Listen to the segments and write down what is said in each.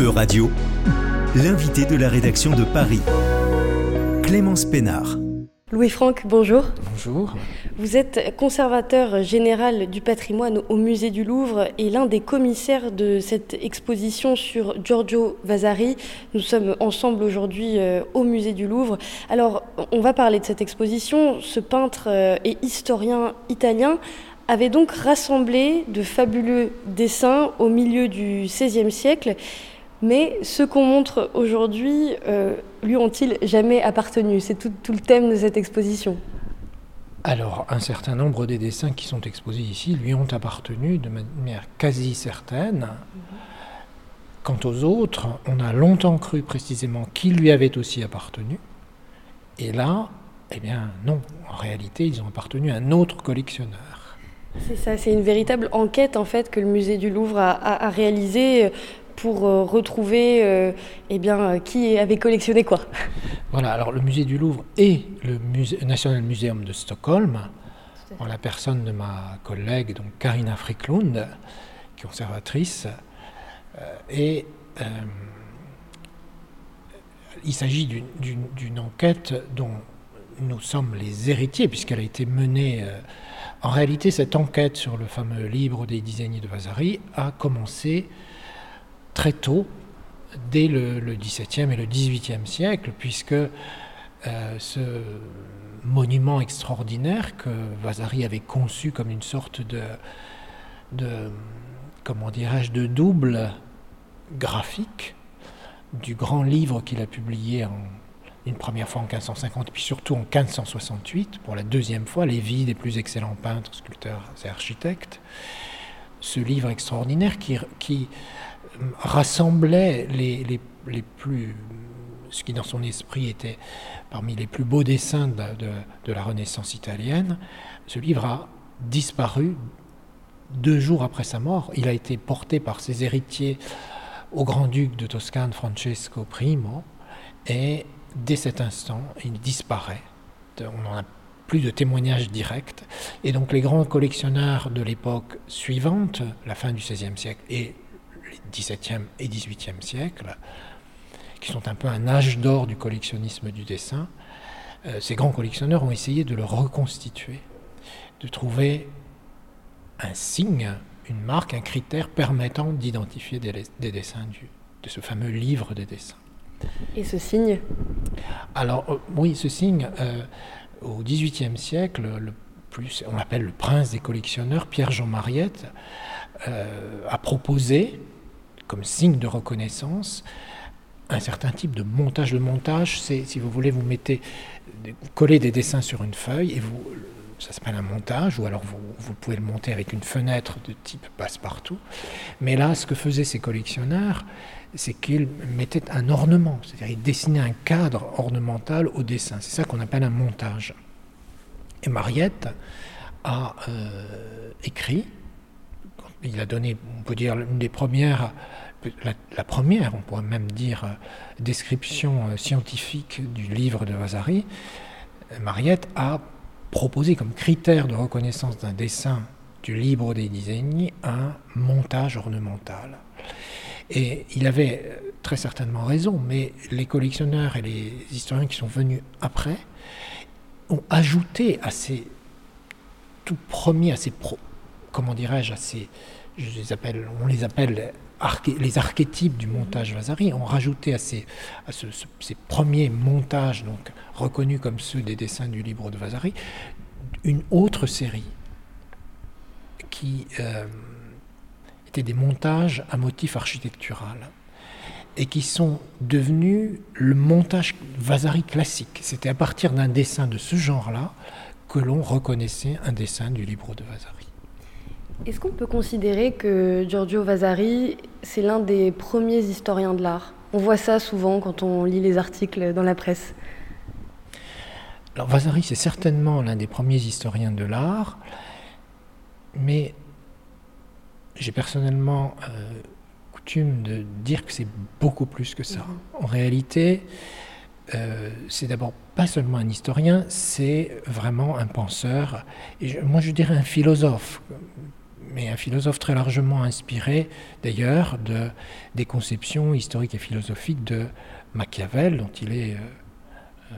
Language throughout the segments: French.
E-Radio, l'invité de la rédaction de Paris, Clémence Pénard. Louis-Franck, bonjour. Bonjour. Vous êtes conservateur général du patrimoine au musée du Louvre et l'un des commissaires de cette exposition sur Giorgio Vasari. Nous sommes ensemble aujourd'hui euh, au musée du Louvre. Alors, on va parler de cette exposition. Ce peintre euh, et historien italien avait donc rassemblé de fabuleux dessins au milieu du XVIe siècle. Mais ceux qu'on montre aujourd'hui euh, lui ont-ils jamais appartenu? C'est tout, le thème de cette exposition. Alors, un certain nombre des dessins qui sont exposés ici lui ont appartenu de manière quasi certaine. Quant aux autres, on a longtemps cru précisément qu'ils lui avaient aussi appartenu. Et là, eh bien non, en réalité, ils ont appartenu à un autre collectionneur. C'est ça, c'est une véritable enquête en fait que le musée du Louvre a, a réalisée pour euh, retrouver euh, eh bien, euh, qui avait collectionné quoi. Voilà, alors le musée du Louvre et le musée, National Museum de Stockholm, en la personne de ma collègue donc Karina Friklund, conservatrice, et il s'agit d'une enquête dont nous sommes les héritiers, puisqu'elle a été menée. en réalité, cette enquête sur le fameux livre des dizaines de Vasari a commencé très tôt, dès le, XVIIe et le XVIIIe siècle, puisque euh, ce monument extraordinaire que Vasari avait conçu comme une sorte de, comment dirais-je, de double graphique du grand livre qu'il a publié une première fois en 1550, puis surtout en 1568, pour la deuxième fois, les vies des plus excellents peintres, sculpteurs et architectes. Ce livre extraordinaire qui rassemblait les, les, les, plus, ce qui dans son esprit était parmi les plus beaux dessins de, de, la Renaissance italienne. Ce livre a disparu deux jours après sa mort. Il a été porté par ses héritiers au grand-duc de Toscane, Francesco I, et dès cet instant, il disparaît. On n'en a plus de témoignages directs. Et donc les grands collectionneurs de l'époque suivante, la fin du XVIe siècle et 17e et 18e siècle, qui sont un peu un âge d'or du collectionnisme du dessin, euh, ces grands collectionneurs ont essayé de le reconstituer, de trouver un signe, une marque, un critère permettant d'identifier des, dessins du, de ce fameux livre des dessins. Et ce signe? Alors euh, oui, ce signe, euh, au XVIIIe siècle, le plus, on l'appelle le prince des collectionneurs, Pierre-Jean Mariette, a proposé comme signe de reconnaissance un certain type de montage. Le montage, c'est, si vous voulez, vous mettez, vous collez des dessins sur une feuille et vous, ça s'appelle un montage, ou alors vous, vous, pouvez le monter avec une fenêtre de type passe-partout. Mais là, ce que faisaient ces collectionneurs, c'est qu'ils mettaient un ornement, c'est-à-dire ils dessinaient un cadre ornemental au dessin. C'est ça qu'on appelle un montage. Et Mariette a euh, écrit il a donné, on peut dire, une des premières, la, première, on pourrait même dire, description euh, scientifique du livre de Vasari. Mariette a proposé comme critère de reconnaissance d'un dessin du livre des disegni un montage ornemental. Et il avait euh, très certainement raison, mais les collectionneurs et les historiens qui sont venus après ont ajouté à ces tout premiers, à ces pro, comment dirais-je, assez, je les appelle, on les appelle les archétypes du montage Vasari, ont rajouté à, ces, premiers montages, donc reconnus comme ceux des dessins du livre de Vasari, une autre série qui euh, était des montages à motif architectural et qui sont devenus le montage Vasari classique. C'était à partir d'un dessin de ce genre-là que l'on reconnaissait un dessin du livre de Vasari. Est-ce qu'on peut considérer que Giorgio Vasari, c'est l'un des premiers historiens de l'art? On voit ça souvent quand on lit les articles dans la presse. Alors Vasari, c'est certainement l'un des premiers historiens de l'art, mais j'ai personnellement euh, coutume de dire que c'est beaucoup plus que ça. Mhm. En réalité, euh, c'est d'abord pas seulement un historien, c'est vraiment un penseur, et moi je dirais un philosophe mais un philosophe très largement inspiré d'ailleurs de, des conceptions historiques et philosophiques de Machiavel, dont il est euh,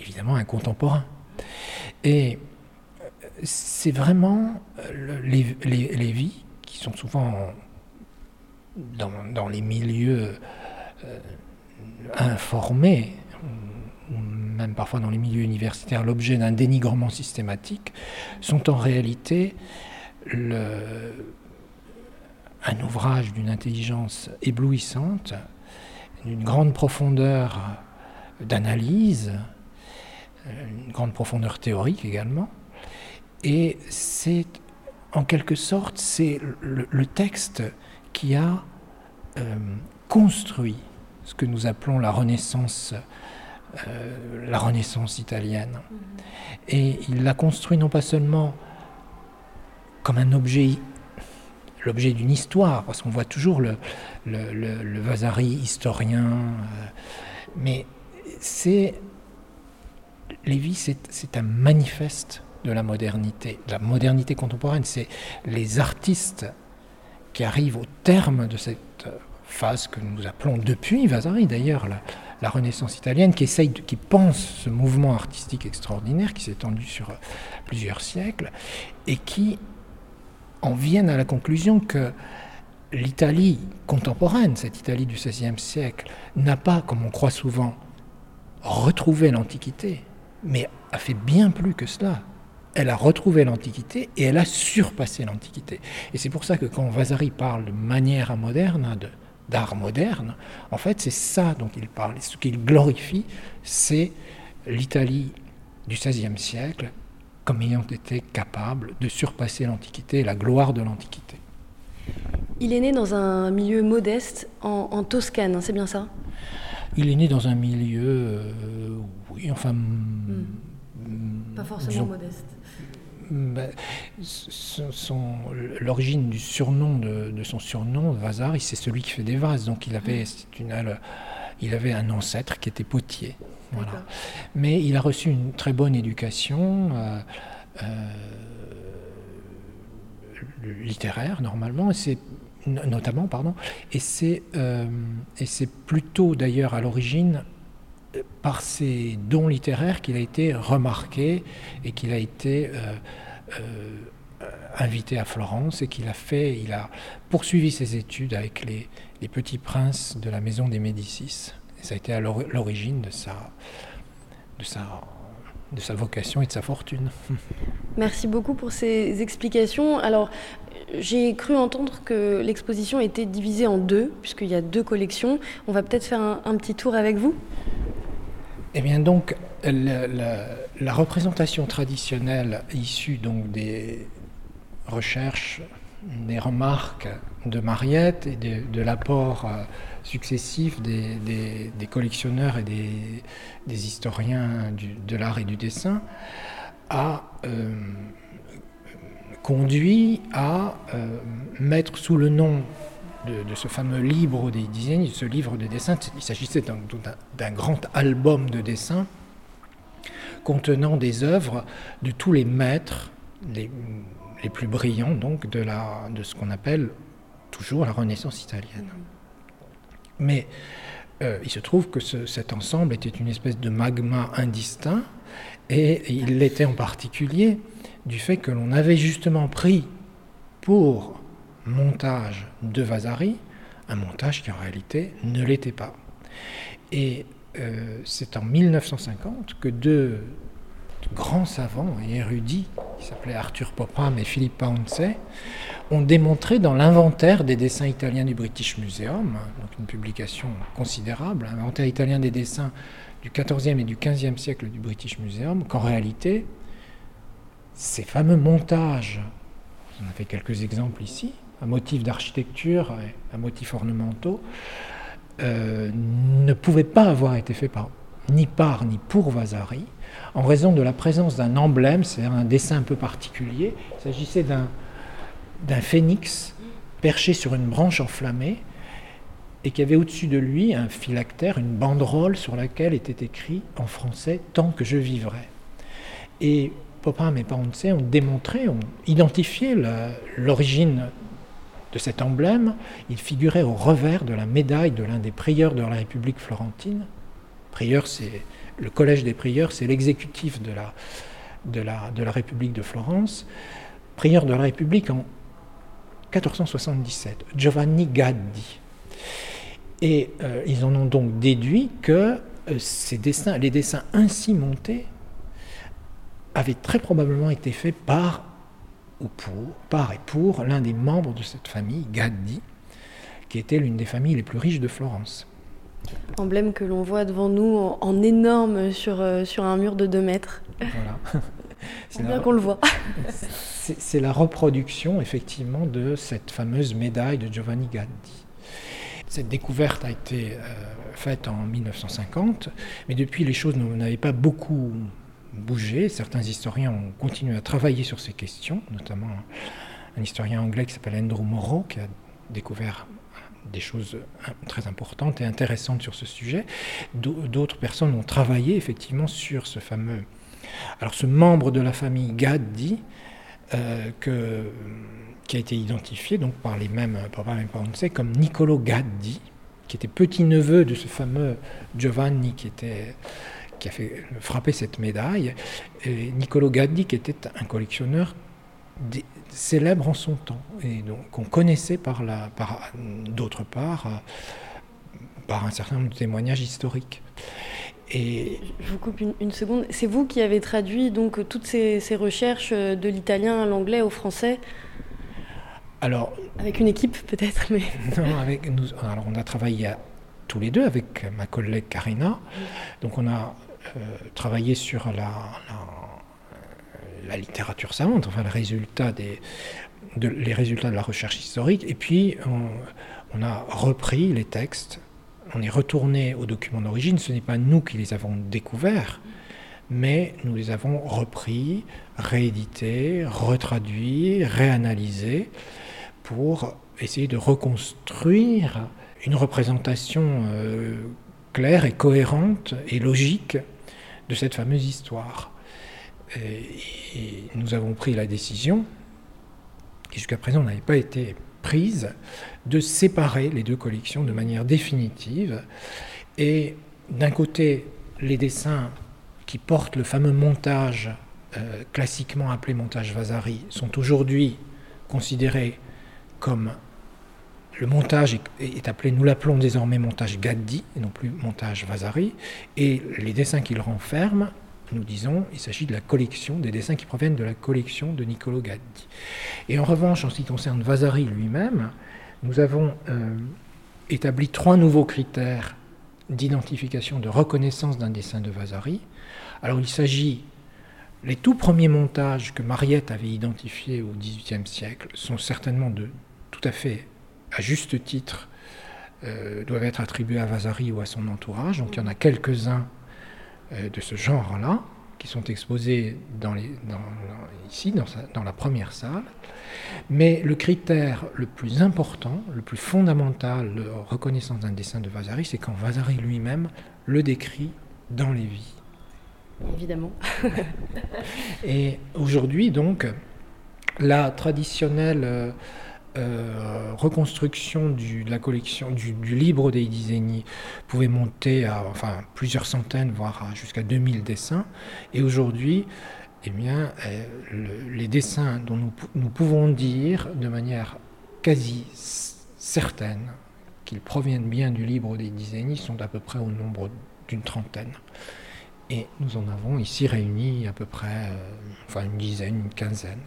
évidemment un contemporain. Et c'est vraiment les, vies qui sont souvent dans, les milieux informés même parfois dans les milieux universitaires, l'objet d'un dénigrement systématique, sont en réalité un ouvrage d'une intelligence éblouissante, d'une grande profondeur d'analyse, une grande profondeur théorique également. Et c'est en quelque sorte, c'est le, texte qui a euh, construit ce que nous appelons la Renaissance la Renaissance italienne. Mhm. Et il l'a construit non pas seulement comme un objet, l'objet d'une histoire, parce qu'on voit toujours le, le, Vasari historien, euh, mais c'est Lévi, c'est un manifeste de la modernité, de la modernité contemporaine. C'est les artistes qui arrivent au terme de cette phase que nous appelons depuis Vasari d'ailleurs, la Renaissance italienne, qui pense ce mouvement artistique extraordinaire qui s'est étendu sur euh, plusieurs siècles, et qui en viennent à la conclusion que l'Italie contemporaine, cette Italie du XVIe siècle, n'a pas, comme on croit souvent, retrouvé l'Antiquité, mais a fait bien plus que cela. Elle a retrouvé l'Antiquité et elle a surpassé l'Antiquité. Et c'est pour ça que quand Vasari parle de manière moderne, de d'art moderne, en fait, c'est ça dont il parle. Ce qu'il glorifie, c'est l'Italie du XVIe siècle comme ayant été capable de surpasser l'Antiquité, la gloire de l'Antiquité. Il est né dans un milieu modeste en, Toscane, hein, c'est bien ça? Il est né dans un milieu, euh, oui, enfin... Hmm. Pas forcément modeste. Ben, l'origine du surnom de, son surnom, Vasari, c'est celui qui fait des vases. Donc il avait, une, il avait un ancêtre qui était potier. Voilà. Mais il a reçu une très bonne éducation euh, euh, littéraire normalement, c'est notamment pardon, et c'est euh, et c'est plutôt d'ailleurs à l'origine par ses dons littéraires qu'il a été remarqué et qu'il a été euh, euh, invité à Florence et qu'il a fait, il a poursuivi ses études avec les, petits princes de la maison des Médicis. Ça a été à l'origine de sa, de, sa, de sa vocation et de sa fortune. Merci beaucoup pour ces explications. Alors, j'ai cru entendre que l'exposition était divisée en deux, puisqu'il y a deux collections. On va peut-être faire un petit tour avec vous? Eh bien donc, la, représentation traditionnelle issue donc des recherches, des remarques de Mariette et de, l'apport euh, successif des, collectionneurs et des, historiens de l'art et du dessin a euh, conduit à euh, mettre sous le nom de, ce fameux livre des dizaines, ce livre de dessins. Il s'agissait d'un grand album de dessins contenant des œuvres de tous les maîtres, les, plus brillants donc de, la, de ce qu'on appelle toujours la Renaissance italienne. Mais euh, il se trouve que cet ensemble était une espèce de magma indistinct, et il l'était en particulier du fait que l'on avait justement pris pour montage de Vasari, un montage qui en réalité ne l'était pas. Et euh, c'est en 1950 que deux grands savants et érudits, qui s'appelaient Arthur Popham et Philippe Pounce, ont démontré dans l'inventaire des dessins italiens du British Museum, donc une publication considérable, inventaire italien des dessins du XIVe et du XVe siècle du British Museum, qu'en réalité, ces fameux montages, on a fait quelques exemples ici, un motif d'architecture, un motif ornementaux, euh, ne pouvait pas avoir été fait par, ni par ni pour Vasari, en raison de la présence d'un emblème, c'est un dessin un peu particulier. Il s'agissait d'un, d'un phénix perché sur une branche enflammée et qui avait au-dessus de lui un phylactère, une banderole sur laquelle était écrit en français Tant que je vivrai. Et Popin et Paonce ont démontré, ont identifié l'origine de cet emblème. Il figurait au revers de la médaille de l'un des prieurs de la République florentine. Prieur, c'est le collège des prieurs, c'est l'exécutif de la, République de Florence. Prieur de la République en 1477, Giovanni Gaddi. Et euh, ils en ont donc déduit que euh, ces dessins, les dessins ainsi montés avaient très probablement été faits par ou pour, par et pour l'un des membres de cette famille, Gaddi, qui était l'une des familles les plus riches de Florence. Emblème que l'on voit devant nous en, énorme sur, euh, sur un mur de 2 mètres. Voilà. C'est bien qu'on le voit. C'est la reproduction, effectivement, de cette fameuse médaille de Giovanni Gaddi. Cette découverte a été euh, faite en 1950, mais depuis les choses n'avaient pas beaucoup bougé. Certains historiens ont continué à travailler sur ces questions, notamment un historien anglais qui s'appelle Andrew Morrow, qui a découvert des choses très importantes et intéressantes sur ce sujet. D'autres personnes ont travaillé effectivement sur ce fameux... Alors ce membre de la famille Gaddi, euh, que, qui a été identifié donc par les mêmes, par sait, comme Niccolo Gaddi, qui était petit-neveu de ce fameux Giovanni qui était qui a fait frapper cette médaille, et Niccolo Gaddi, qui était un collectionneur célèbre en son temps, et donc qu'on connaissait par, la, par d'autre part par un certain nombre de témoignages historiques. Et... Je vous coupe une, seconde. C'est vous qui avez traduit donc toutes ces, ces recherches de l'italien à l'anglais au français? Alors, avec une équipe peut-être, mais non, avec nous. Alors on a travaillé tous les deux avec ma collègue Karina. Donc on a euh, travailler sur la, la, littérature savante, enfin des, de, les résultats de la recherche historique, et puis on, a repris les textes, on est retourné aux documents d'origine, ce n'est pas nous qui les avons découverts, mais nous les avons repris, réédités, retraduits, réanalysés pour essayer de reconstruire une représentation euh, claire et cohérente et logique de cette fameuse histoire. Et, nous avons pris la décision, qui jusqu'à présent n'avait pas été prise, de séparer les deux collections de manière définitive. Et d'un côté, les dessins qui portent le fameux montage euh, classiquement appelé montage Vasari sont aujourd'hui considérés comme le montage est, appelé, nous l'appelons désormais montage Gaddi, et non plus montage Vasari, et les dessins qu'il renferme, nous disons, il s'agit de la collection, des dessins qui proviennent de la collection de Niccolo Gaddi. Et en revanche, en ce qui concerne Vasari lui-même, nous avons euh, établi trois nouveaux critères d'identification, de reconnaissance d'un dessin de Vasari. Alors il s'agit, les tout premiers montages que Mariette avait identifiés au XVIIIe siècle sont certainement de tout à fait à juste titre, euh, doivent être attribués à Vasari ou à son entourage. Donc il y en a quelques-uns euh, de ce genre-là qui sont exposés dans les, ici, dans, dans, la première salle. Mais le critère le plus important, le plus fondamental de reconnaissance d'un dessin de Vasari, c'est quand Vasari lui-même le décrit dans les vies. Évidemment. Et aujourd'hui, donc, la traditionnelle... Euh, reconstruction du, de la collection du, livre des Disegni pouvait monter à enfin, plusieurs centaines, voire jusqu'à 2000 dessins. Et aujourd'hui, eh bien, euh, les dessins dont nous, pouvons dire de manière quasi certaine qu'ils proviennent bien du livre des Disegni sont à peu près au nombre d'une trentaine. Et nous en avons ici réunis à peu près euh, enfin une dizaine, une quinzaine.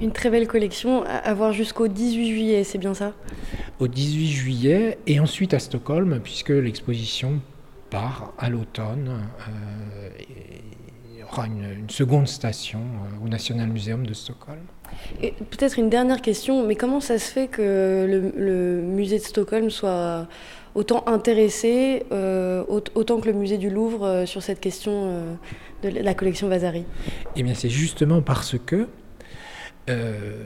Une très belle collection à voir jusqu'au 18 juillet, c'est bien ça? Au 18 juillet et ensuite à Stockholm, puisque l'exposition part à l'automne. Euh, il y aura une, seconde station euh, au National Museum de Stockholm. Et peut-être une dernière question, mais comment ça se fait que le, musée de Stockholm soit autant intéressé, euh, autant que le musée du Louvre, sur cette question de la collection Vasari? Eh bien, c'est justement parce que euh,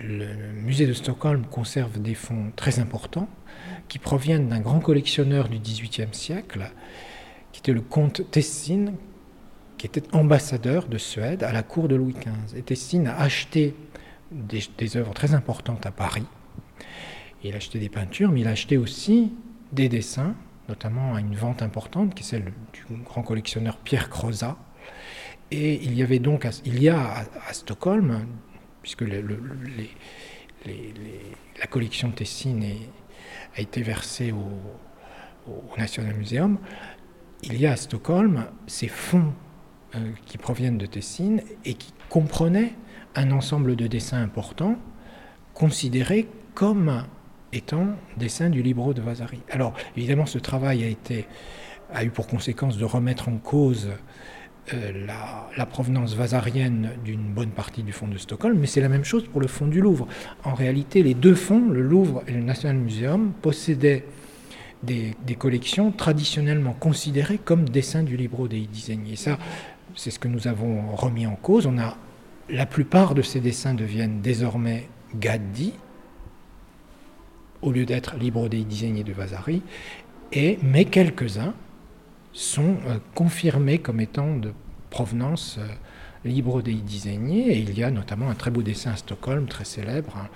le musée de Stockholm conserve des fonds très importants qui proviennent d'un grand collectionneur du XVIIIe siècle qui était le comte Tessin, qui était ambassadeur de Suède à la cour de Louis XV. Et Tessin a acheté des, des œuvres très importantes à Paris. Il a acheté des peintures, mais il a acheté aussi des dessins, notamment à une vente importante, qui est celle du grand collectionneur Pierre Crozat. Et il y avait donc, il y a à, Stockholm, puisque la collection de Tessin a été versée au, National Museum, il y a à Stockholm ces fonds euh, qui proviennent de Tessin et qui comprenaient un ensemble de dessins importants considérés comme étant dessin du libro de Vasari. Alors, évidemment, ce travail a eu pour conséquence de remettre en cause euh, la, provenance vasarienne d'une bonne partie du fonds de Stockholm, mais c'est la même chose pour le fonds du Louvre. En réalité, les deux fonds, le Louvre et le National Museum, possédaient des, collections traditionnellement considérées comme dessins du libro dei disegni. Et ça, c'est ce que nous avons remis en cause. On a, la plupart de ces dessins deviennent désormais Gaddi, au lieu d'être Libro dei Disegni de Vasari, et, mais quelques-uns sont euh, confirmés comme étant de provenance euh, Libro dei Disegni, et il y a notamment un très beau dessin à Stockholm, très célèbre, hein,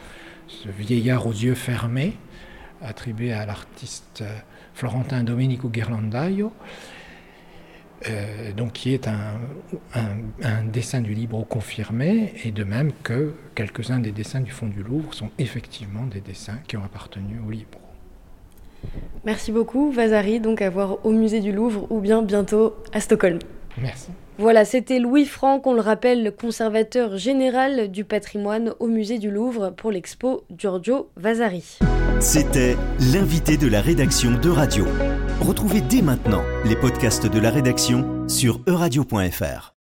ce vieillard aux yeux fermés, attribué à l'artiste euh, florentin Domenico Ghirlandaio, donc qui est un, un, dessin du Libro confirmé, et de même que quelques-uns des dessins du fond du Louvre sont effectivement des dessins qui ont appartenu au Libro. Merci beaucoup, Vasari, donc à voir au musée du Louvre ou bien bientôt à Stockholm. Merci. Voilà, c'était Louis Franck, on le rappelle, conservateur général du patrimoine au musée du Louvre pour l'expo Giorgio Vasari. C'était l'invité de la rédaction de Radio. Retrouvez dès maintenant les podcasts de la rédaction sur euradio.fr.